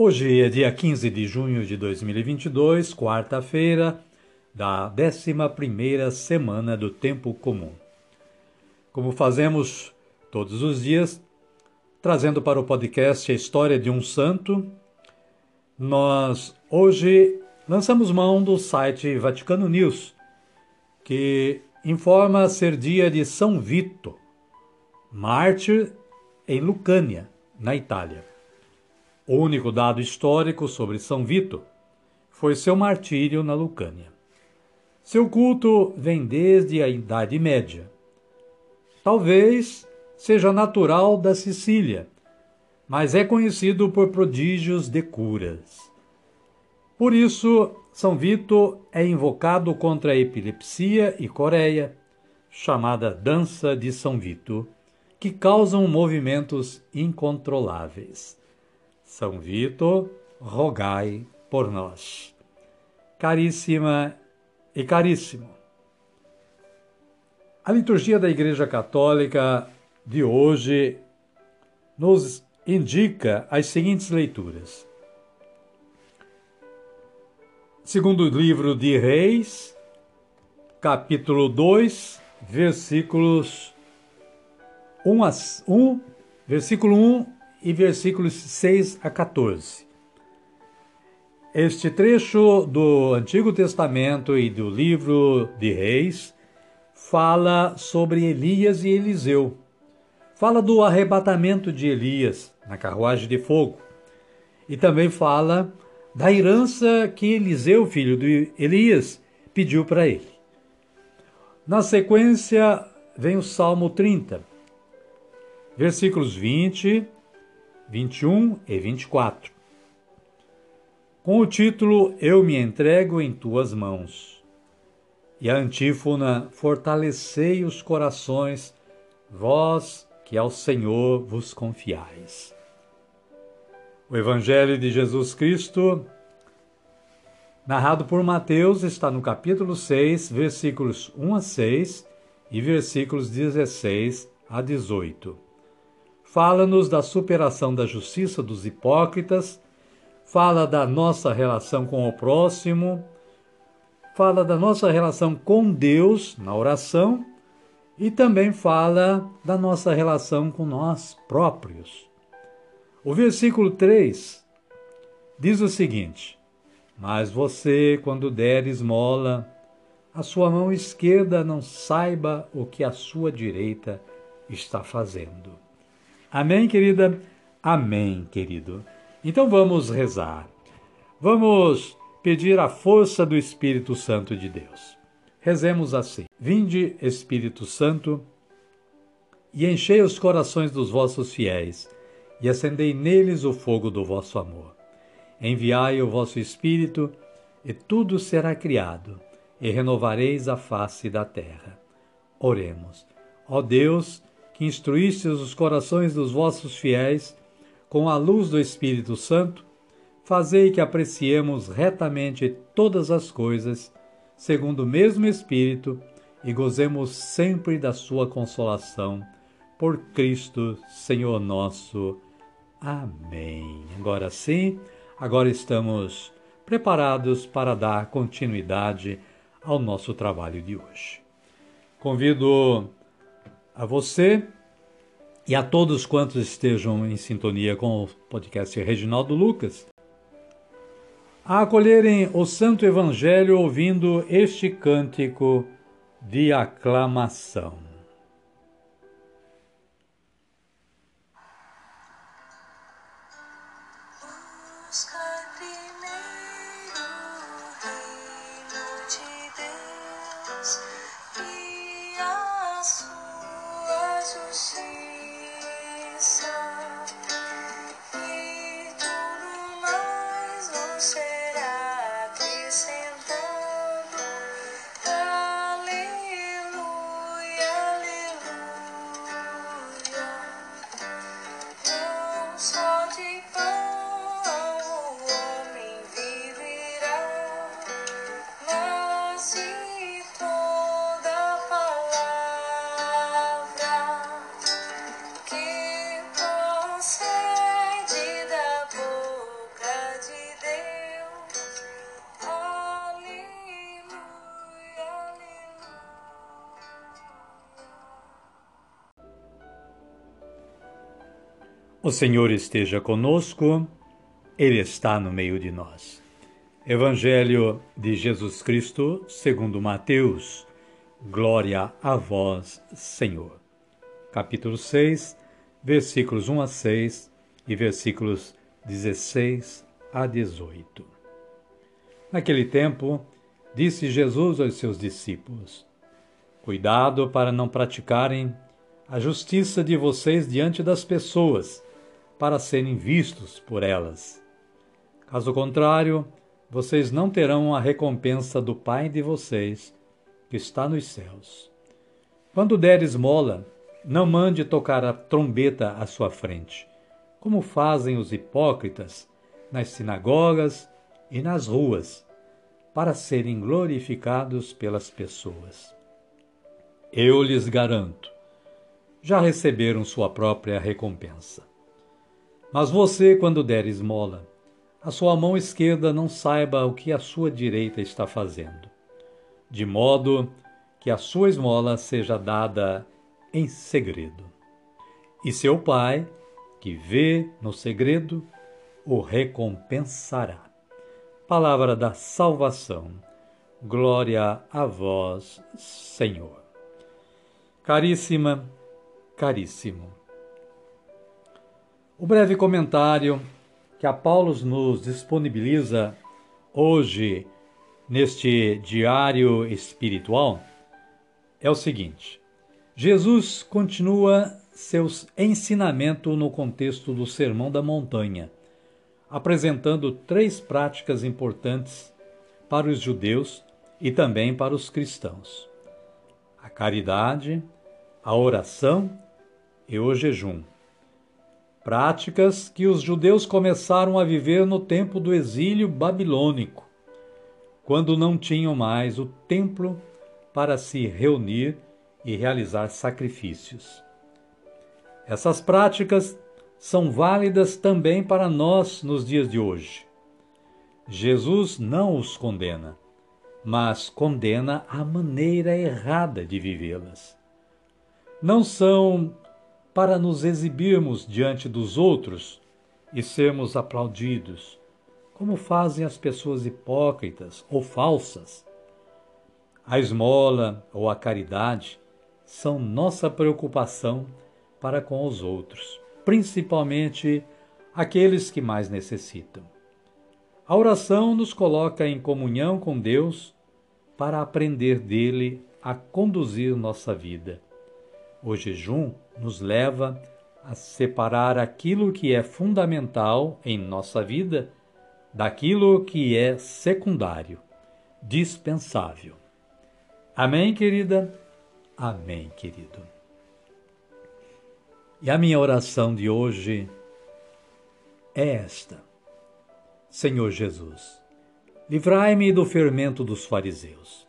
Hoje é dia 15 de junho de 2022, quarta-feira da 11ª semana do tempo comum. Como fazemos todos os dias, trazendo para o podcast a história de um santo, nós hoje lançamos mão do site Vaticano News, que informa ser dia de São Vito, mártir em Lucânia, na Itália. O único dado histórico sobre São Vito foi seu martírio na Lucânia. Seu culto vem desde a Idade Média. Talvez seja natural da Sicília, mas é conhecido por prodígios de curas. Por isso, São Vito é invocado contra a epilepsia e coreia, chamada dança de São Vito, que causam movimentos incontroláveis. São Vitor, rogai por nós. Caríssima e caríssimo, a liturgia da Igreja Católica de hoje nos indica as seguintes leituras. Segundo o livro de Reis, capítulo 2, versículos 1, a, 1 versículo 1 e versículos 6 a 14. Este trecho do Antigo Testamento e do livro de Reis fala sobre Elias e Eliseu. Fala do arrebatamento de Elias na carruagem de fogo. E também fala da herança que Eliseu, filho de Elias, pediu para ele. Na sequência, vem o Salmo 30, versículos 20 21 e 24. Com o título Eu me entrego em tuas mãos. E a antífona Fortalecei os corações, vós que ao Senhor vos confiais. O Evangelho de Jesus Cristo, narrado por Mateus, está no capítulo 6, versículos 1 a 6 e versículos 16 a 18 fala-nos da superação da justiça dos hipócritas, fala da nossa relação com o próximo, fala da nossa relação com Deus na oração e também fala da nossa relação com nós próprios. O versículo 3 diz o seguinte: Mas você, quando der esmola, a sua mão esquerda não saiba o que a sua direita está fazendo. Amém, querida? Amém, querido. Então vamos rezar. Vamos pedir a força do Espírito Santo de Deus. Rezemos assim: Vinde, Espírito Santo, e enchei os corações dos vossos fiéis, e acendei neles o fogo do vosso amor. Enviai o vosso Espírito, e tudo será criado, e renovareis a face da terra. Oremos. Ó Deus, que instruístes os corações dos vossos fiéis com a luz do Espírito Santo, fazei que apreciemos retamente todas as coisas, segundo o mesmo Espírito, e gozemos sempre da sua consolação. Por Cristo, Senhor nosso. Amém. Agora sim, agora estamos preparados para dar continuidade ao nosso trabalho de hoje. Convido a você e a todos quantos estejam em sintonia com o podcast Reginaldo Lucas a acolherem o Santo Evangelho ouvindo este cântico de aclamação. O Senhor esteja conosco, Ele está no meio de nós. Evangelho de Jesus Cristo, segundo Mateus. Glória a vós, Senhor. Capítulo 6, versículos 1 a 6 e versículos 16 a 18. Naquele tempo, disse Jesus aos seus discípulos: Cuidado para não praticarem a justiça de vocês diante das pessoas para serem vistos por elas. Caso contrário, vocês não terão a recompensa do Pai de vocês, que está nos céus. Quando der esmola, não mande tocar a trombeta à sua frente, como fazem os hipócritas nas sinagogas e nas ruas, para serem glorificados pelas pessoas. Eu lhes garanto, já receberam sua própria recompensa. Mas você, quando der esmola, a sua mão esquerda não saiba o que a sua direita está fazendo, de modo que a sua esmola seja dada em segredo. E seu Pai, que vê no segredo, o recompensará. Palavra da salvação. Glória a vós, Senhor. Caríssima, caríssimo. O breve comentário que a Paulo nos disponibiliza hoje neste diário espiritual é o seguinte: Jesus continua seus ensinamentos no contexto do Sermão da Montanha, apresentando três práticas importantes para os judeus e também para os cristãos: a caridade, a oração e o jejum práticas que os judeus começaram a viver no tempo do exílio babilônico, quando não tinham mais o templo para se reunir e realizar sacrifícios. Essas práticas são válidas também para nós nos dias de hoje. Jesus não os condena, mas condena a maneira errada de vivê-las. Não são para nos exibirmos diante dos outros e sermos aplaudidos, como fazem as pessoas hipócritas ou falsas. A esmola ou a caridade são nossa preocupação para com os outros, principalmente aqueles que mais necessitam. A oração nos coloca em comunhão com Deus para aprender dele a conduzir nossa vida. O jejum nos leva a separar aquilo que é fundamental em nossa vida daquilo que é secundário, dispensável. Amém, querida? Amém, querido. E a minha oração de hoje é esta: Senhor Jesus, livrai-me do fermento dos fariseus.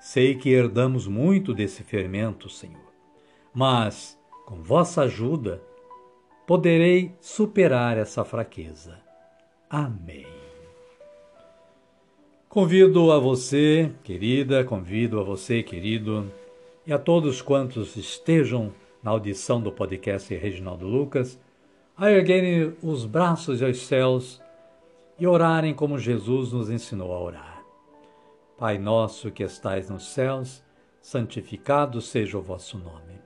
Sei que herdamos muito desse fermento, Senhor mas, com vossa ajuda, poderei superar essa fraqueza. Amém. Convido a você, querida, convido a você, querido, e a todos quantos estejam na audição do podcast Reginaldo Lucas, a erguerem os braços aos céus e orarem como Jesus nos ensinou a orar. Pai nosso que estais nos céus, santificado seja o vosso nome.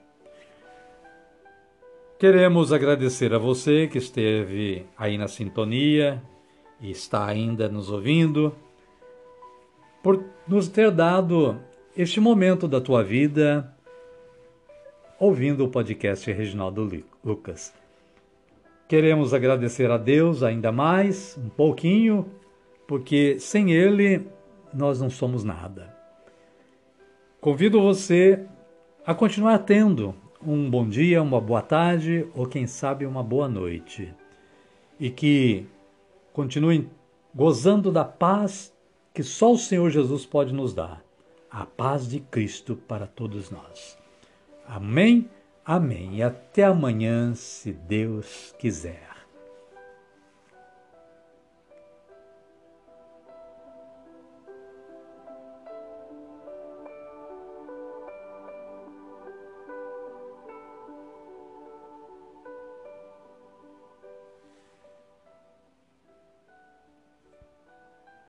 Queremos agradecer a você que esteve aí na sintonia e está ainda nos ouvindo, por nos ter dado este momento da tua vida ouvindo o podcast Reginaldo Lucas. Queremos agradecer a Deus ainda mais, um pouquinho, porque sem Ele nós não somos nada. Convido você a continuar tendo um bom dia, uma boa tarde ou quem sabe uma boa noite. E que continuem gozando da paz que só o Senhor Jesus pode nos dar. A paz de Cristo para todos nós. Amém, amém. E até amanhã, se Deus quiser.